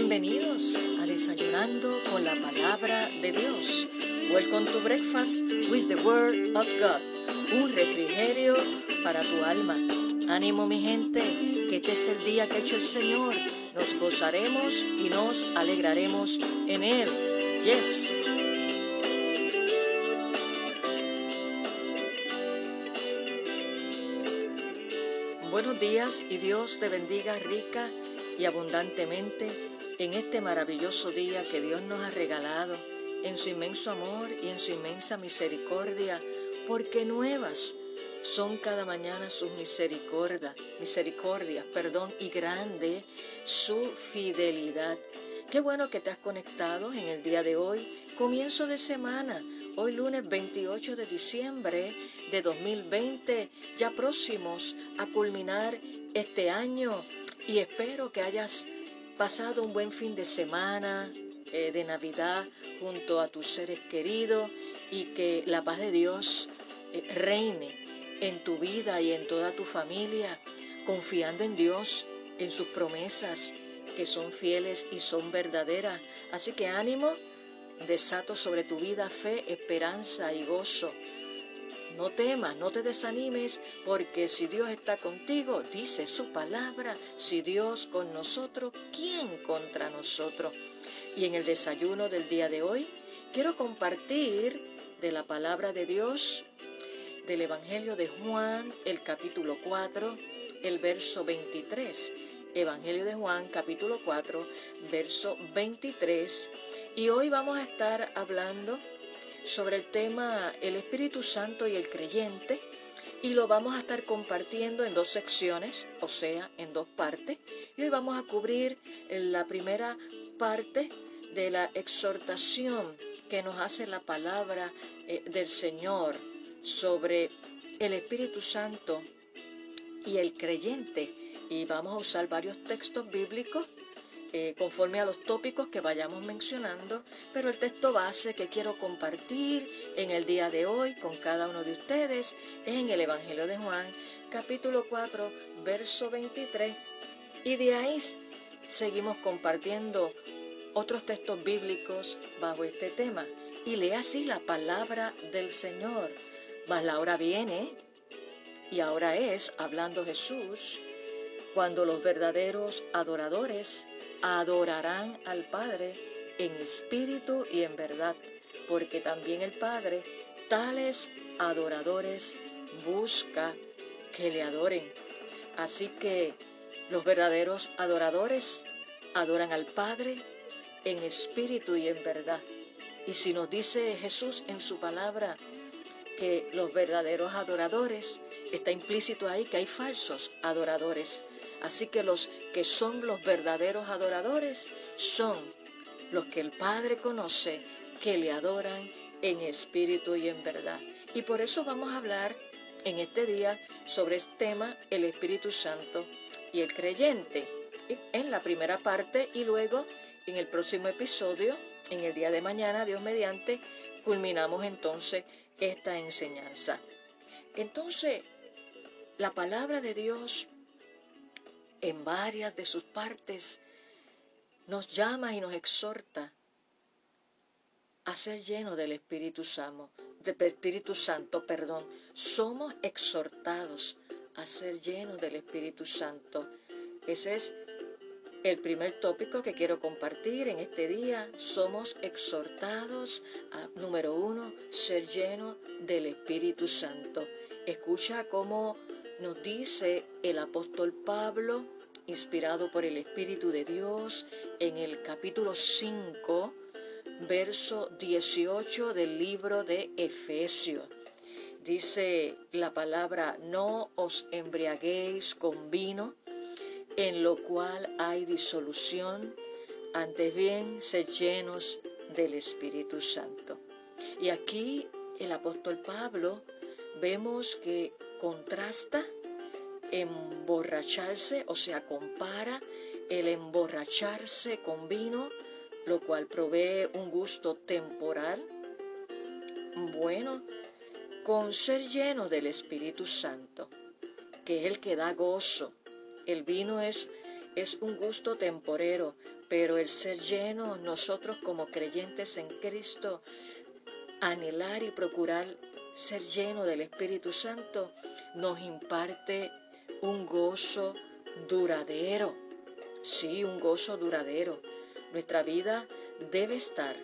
Bienvenidos a Desayunando con la Palabra de Dios. Welcome to Breakfast with the Word of God. Un refrigerio para tu alma. Ánimo mi gente, que este es el día que ha hecho el Señor. Nos gozaremos y nos alegraremos en Él. Yes. Buenos días y Dios te bendiga rica y abundantemente en este maravilloso día que Dios nos ha regalado, en su inmenso amor y en su inmensa misericordia, porque nuevas son cada mañana sus misericordias, perdón, y grande su fidelidad. Qué bueno que has conectado en el día de hoy, comienzo de semana, hoy lunes 28 de diciembre de 2020, ya próximos a culminar este año y espero que hayas pasado un buen fin de semana eh, de Navidad junto a tus seres queridos y que la paz de Dios eh, reine en tu vida y en toda tu familia, confiando en Dios, en sus promesas que son fieles y son verdaderas. Así que ánimo, desato sobre tu vida fe, esperanza y gozo no temas, no te desanimes, porque si Dios está contigo, dice su palabra, si Dios con nosotros, ¿quién contra nosotros? Y en el desayuno del día de hoy, quiero compartir de la palabra de Dios, del Evangelio de Juan, el capítulo 4, el verso 23. Evangelio de Juan, capítulo 4, verso 23. Y hoy vamos a estar hablando sobre el tema el Espíritu Santo y el creyente y lo vamos a estar compartiendo en dos secciones, o sea, en dos partes. Y hoy vamos a cubrir la primera parte de la exhortación que nos hace la palabra eh, del Señor sobre el Espíritu Santo y el creyente. Y vamos a usar varios textos bíblicos eh, conforme a los tópicos que vayamos mencionando, pero el texto base que quiero compartir en el día de hoy con cada uno de ustedes es en el Evangelio de Juan, capítulo 4, verso 23, y de ahí seguimos compartiendo otros textos bíblicos bajo este tema. Y lee así la palabra del Señor. Mas la hora viene, y ahora es, hablando Jesús, cuando los verdaderos adoradores adorarán al Padre en espíritu y en verdad, porque también el Padre tales adoradores busca que le adoren. Así que los verdaderos adoradores adoran al Padre en espíritu y en verdad. Y si nos dice Jesús en su palabra que los verdaderos adoradores, está implícito ahí que hay falsos adoradores. Así que los que son los verdaderos adoradores son los que el Padre conoce, que le adoran en espíritu y en verdad. Y por eso vamos a hablar en este día sobre este tema, el Espíritu Santo y el creyente, en la primera parte y luego en el próximo episodio, en el día de mañana, Dios mediante, culminamos entonces esta enseñanza. Entonces, la palabra de Dios en varias de sus partes, nos llama y nos exhorta a ser llenos del Espíritu Santo, del Espíritu Santo, perdón. Somos exhortados a ser llenos del Espíritu Santo. Ese es el primer tópico que quiero compartir en este día. Somos exhortados a, número uno, ser llenos del Espíritu Santo. Escucha cómo nos dice el apóstol Pablo, inspirado por el Espíritu de Dios, en el capítulo 5, verso 18 del libro de Efesios. Dice la palabra, no os embriaguéis con vino, en lo cual hay disolución, antes bien sed llenos del Espíritu Santo. Y aquí el apóstol Pablo vemos que contrasta emborracharse, o sea, compara el emborracharse con vino, lo cual provee un gusto temporal, bueno, con ser lleno del Espíritu Santo, que es el que da gozo. El vino es, es un gusto temporero, Pero el ser lleno, nosotros como creyentes en Cristo, anhelar y procurar ser lleno del Espíritu Santo, nos imparte un gozo duradero. Sí, un gozo duradero. Nuestra vida debe estar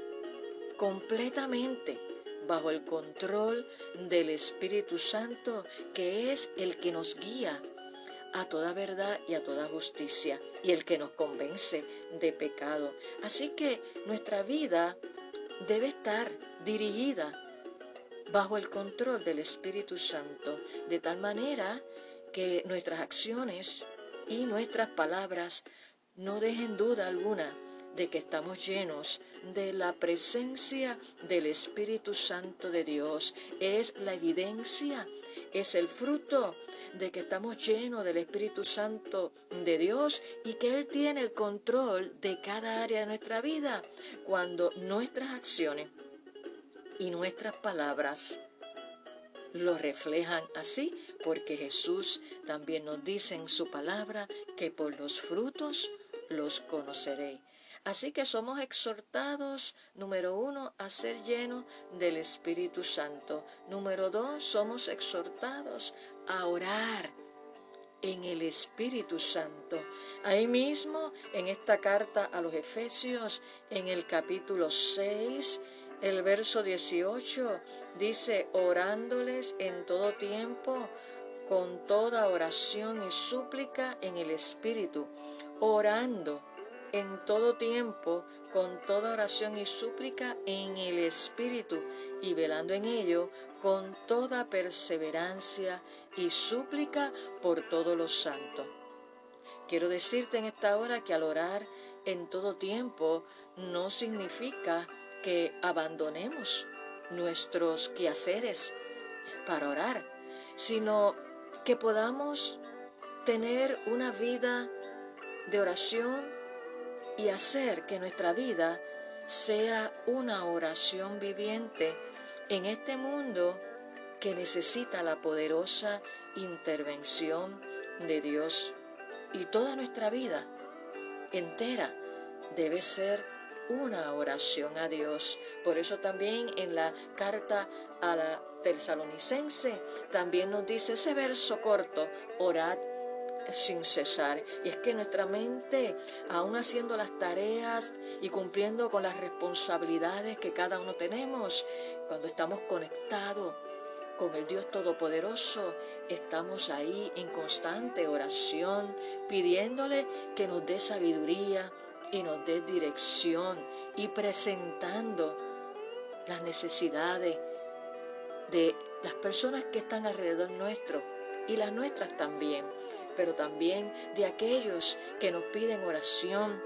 completamente bajo el control del Espíritu Santo, que es el que nos guía a toda verdad y a toda justicia, y el que nos convence de pecado. Así que nuestra vida debe estar dirigida bajo el control del Espíritu Santo, de tal manera que nuestras acciones y nuestras palabras no dejen duda alguna de que estamos llenos de la presencia del Espíritu Santo de Dios. Es la evidencia, es el fruto de que estamos llenos del Espíritu Santo de Dios y que Él tiene el control de cada área de nuestra vida cuando nuestras acciones y nuestras palabras lo reflejan así, porque Jesús también nos dice en su palabra que por los frutos los conoceréis. Así que somos exhortados, número uno, a ser llenos del Espíritu Santo. Número dos, somos exhortados a orar en el Espíritu Santo. Ahí mismo, en esta carta a los Efesios, en el capítulo 6, el verso 18, dice, orándoles en todo tiempo, con toda oración y súplica en el Espíritu, orando en todo tiempo, con toda oración y súplica en el Espíritu, y velando en ello con toda perseverancia y súplica por todos los santos. Quiero decirte en esta hora que al orar en todo tiempo no significa que abandonemos nuestros quehaceres para orar, sino que podamos tener una vida de oración y hacer que nuestra vida sea una oración viviente en este mundo que necesita la poderosa intervención de Dios. Y toda nuestra vida entera debe ser una oración a Dios. Por eso también en la carta a la Tesalonicense también nos dice ese verso corto, orad sin cesar. Y es que nuestra mente, aún haciendo las tareas y cumpliendo con las responsabilidades que cada uno tenemos, cuando estamos conectados con el Dios Todopoderoso, estamos ahí en constante oración, pidiéndole que nos dé sabiduría y nos dé dirección y presentando las necesidades de las personas que están alrededor nuestro y las nuestras también pero también de aquellos que nos piden oración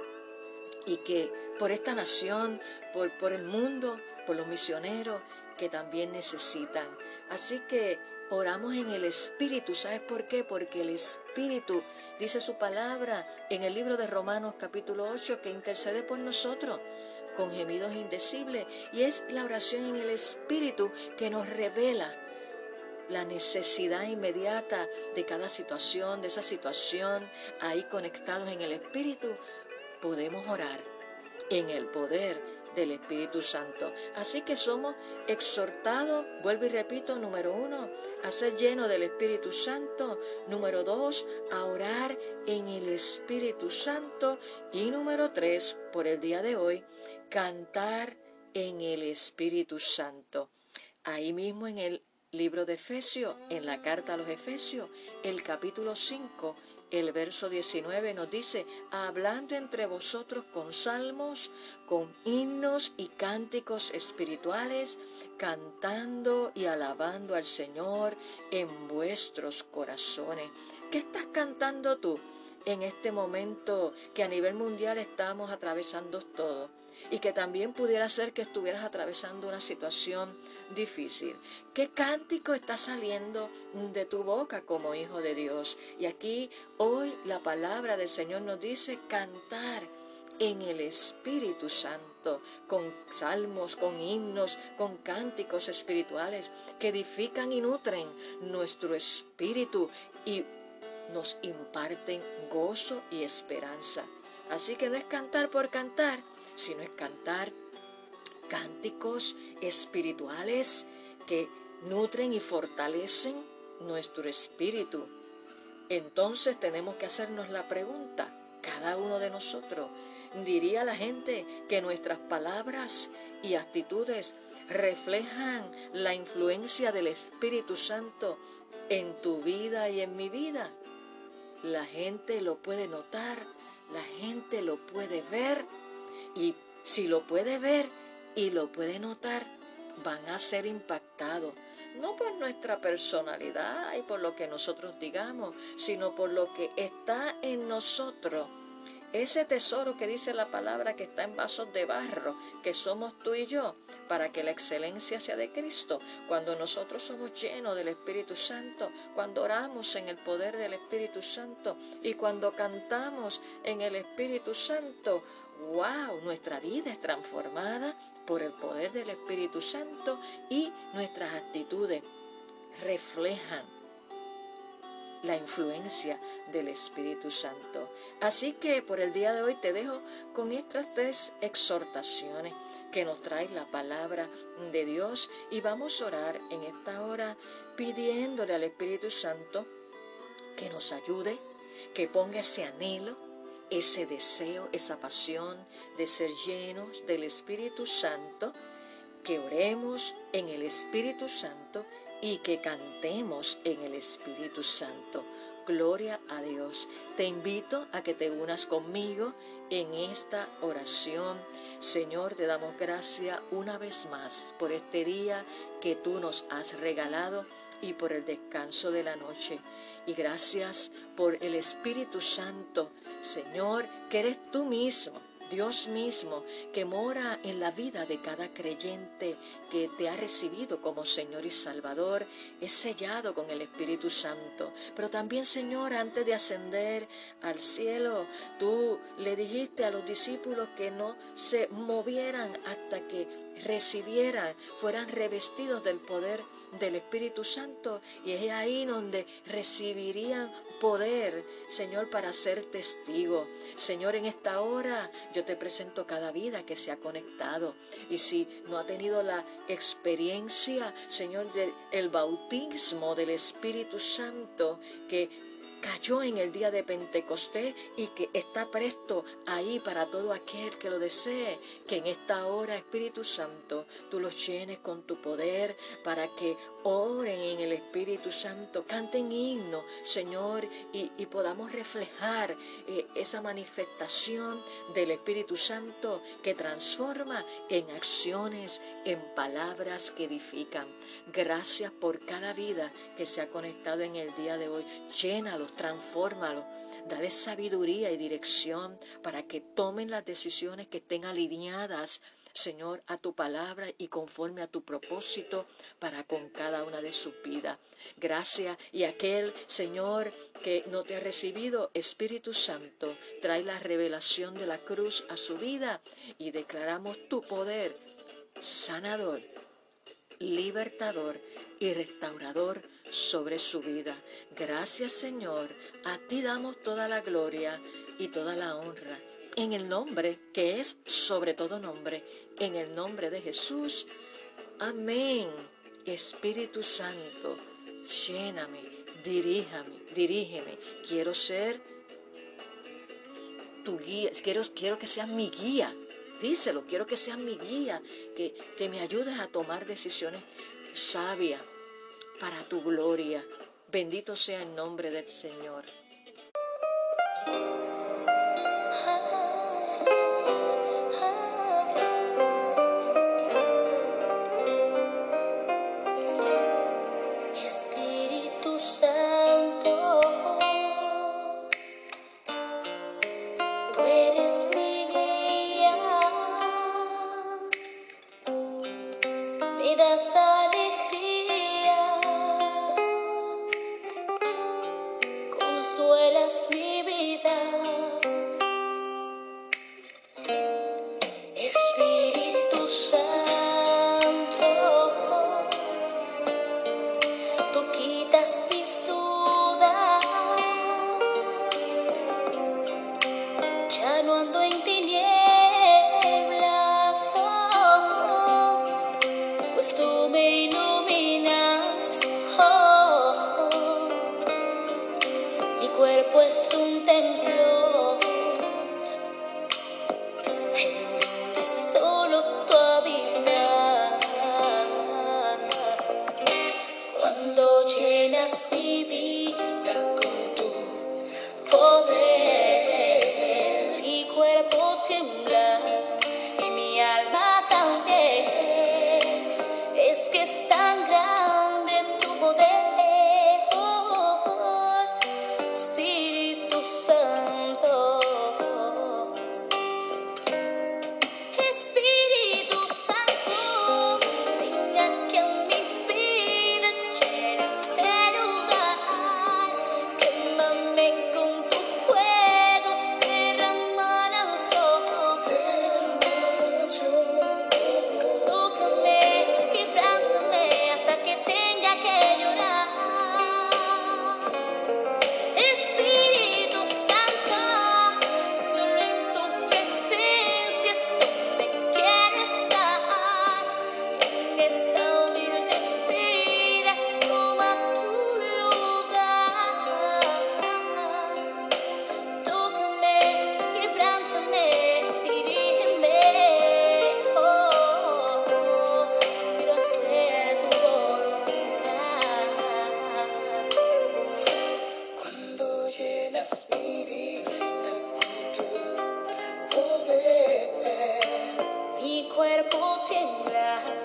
y que por esta nación, por, por el mundo, por los misioneros que también necesitan. Así que oramos en el Espíritu. ¿Sabes por qué? Porque el Espíritu dice su palabra en el libro de Romanos capítulo 8 que intercede por nosotros con gemidos indecibles. Y es la oración en el Espíritu que nos revela la necesidad inmediata de cada situación, de esa situación, ahí conectados en el Espíritu, podemos orar en el poder del Espíritu Santo. Así que somos exhortados, vuelvo y repito, número uno, a ser lleno del Espíritu Santo, número dos, a orar en el Espíritu Santo y número tres, por el día de hoy, cantar en el Espíritu Santo. Ahí mismo en el Libro de Efesios, en la carta a los Efesios, el capítulo 5, el verso 19 nos dice, hablando entre vosotros con salmos, con himnos y cánticos espirituales, cantando y alabando al Señor en vuestros corazones. ¿Qué estás cantando tú en este momento que a nivel mundial estamos atravesando todo? Y que también pudiera ser que estuvieras atravesando una situación difícil. ¿Qué cántico está saliendo de tu boca como hijo de Dios? Y aquí hoy la palabra del Señor nos dice cantar en el Espíritu Santo, con salmos, con himnos, con cánticos espirituales que edifican y nutren nuestro espíritu y nos imparten gozo y esperanza. Así que no es cantar por cantar, sino es cantar cánticos espirituales que nutren y fortalecen nuestro espíritu. Entonces tenemos que hacernos la pregunta, cada uno de nosotros, diría la gente que nuestras palabras y actitudes reflejan la influencia del Espíritu Santo en tu vida y en mi vida. La gente lo puede notar, la gente lo puede ver y si lo puede ver y lo puede notar, van a ser impactados, no por nuestra personalidad y por lo que nosotros digamos, sino por lo que está en nosotros ese tesoro que dice la palabra que está en vasos de barro, que somos tú y yo, para que la excelencia sea de Cristo. Cuando nosotros somos llenos del Espíritu Santo, cuando oramos en el poder del Espíritu Santo y cuando cantamos en el Espíritu Santo, wow, nuestra vida es transformada por el poder del Espíritu Santo y nuestras actitudes reflejan la influencia del Espíritu Santo. Así que por el día de hoy te dejo con estas tres exhortaciones que nos trae la palabra de Dios y vamos a orar en esta hora pidiéndole al Espíritu Santo que nos ayude, que ponga ese anhelo, ese deseo, esa pasión de ser llenos del Espíritu Santo, que oremos en el Espíritu Santo y que cantemos en el Espíritu Santo. Gloria a Dios. Te invito a que te unas conmigo en esta oración. Señor, te damos gracias una vez más por este día que tú nos has regalado y por el descanso de la noche. Y gracias por el Espíritu Santo, Señor, que eres tú mismo Dios mismo que mora en la vida de cada creyente que te ha recibido como Señor y Salvador, es sellado con el Espíritu Santo. Pero también, Señor, antes de ascender al cielo, tú le dijiste a los discípulos que no se movieran hasta que recibieran, fueran revestidos del poder del Espíritu Santo y es ahí donde recibirían poder, Señor, para ser testigo. Señor, en esta hora te presento cada vida que se ha conectado. Y si no ha tenido la experiencia, Señor, del bautismo del Espíritu Santo que cayó en el día de Pentecostés y que está presto ahí para todo aquel que lo desee, que en esta hora, Espíritu Santo, tú los llenes con tu poder para que oren en el Espíritu Santo, canten himno, Señor, y, podamos reflejar eh, esa manifestación del Espíritu Santo que transforma en acciones, en palabras que edifican. Gracias por cada vida que se ha conectado en el día de hoy. Llénalos, transfórmalos. Dale sabiduría y dirección para que tomen las decisiones que estén alineadas Señor, a tu palabra y conforme a tu propósito para con cada una de sus vidas. Gracias. Y aquel, Señor, que no te ha recibido, Espíritu Santo, trae la revelación de la cruz a su vida y declaramos tu poder sanador, libertador y restaurador sobre su vida. Gracias Señor, a ti damos toda la gloria y toda la honra en el nombre que es sobre todo nombre, en el nombre de Jesús. Amén. Espíritu Santo, lléname, diríjame, dirígeme. Quiero ser tu guía, quiero, quiero que seas mi guía. Díselo, quiero que seas mi guía, que, que me ayudes a tomar decisiones sabias para tu gloria. Bendito sea el nombre del Señor. Cuando llenas mi vida con tu poder. Mi cuerpo tiembla.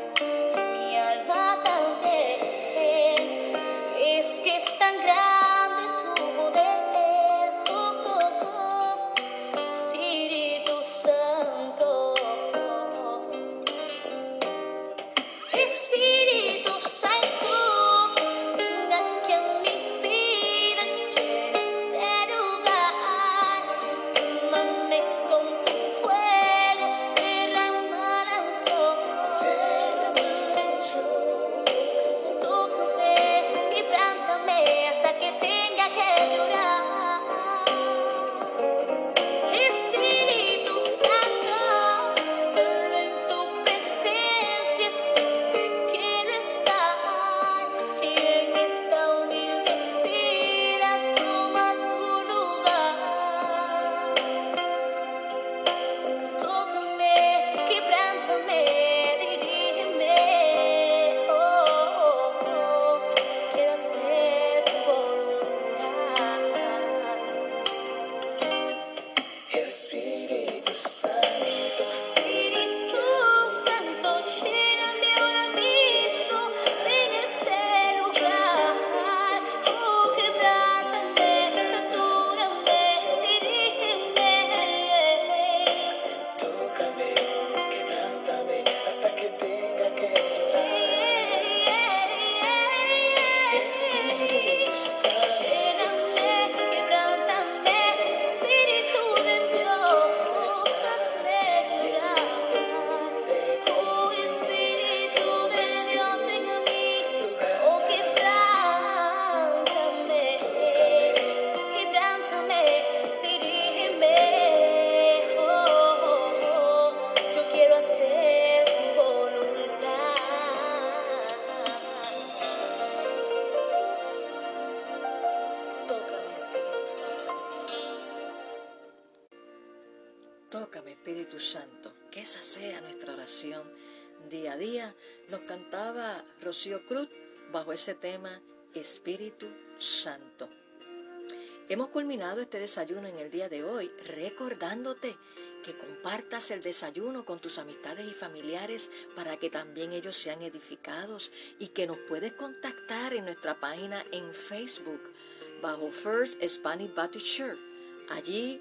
Cruz bajo ese tema Espíritu Santo. Hemos culminado este desayuno en el día de hoy recordándote que compartas el desayuno con tus amistades y familiares para que también ellos sean edificados y que nos puedes contactar en nuestra página en Facebook bajo First Spanish Baptist Church. Allí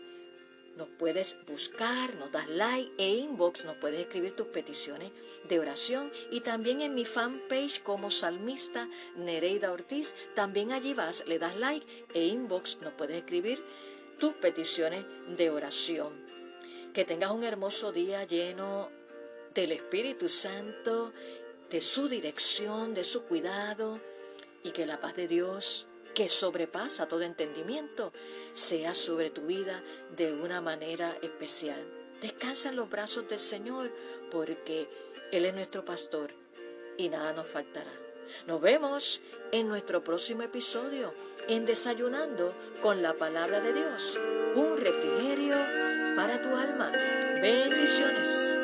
nos puedes buscar, nos das like e inbox, nos puedes escribir tus peticiones de oración y también en mi fanpage como salmista Nereida Ortiz, también allí vas, le das like e inbox, nos puedes escribir tus peticiones de oración. Que tengas un hermoso día lleno del Espíritu Santo, de su dirección, de su cuidado y que la paz de Dios que sobrepasa todo entendimiento, sea sobre tu vida de una manera especial. Descansa en los brazos del Señor porque Él es nuestro pastor y nada nos faltará. Nos vemos en nuestro próximo episodio en Desayunando con la Palabra de Dios, un refrigerio para tu alma. Bendiciones.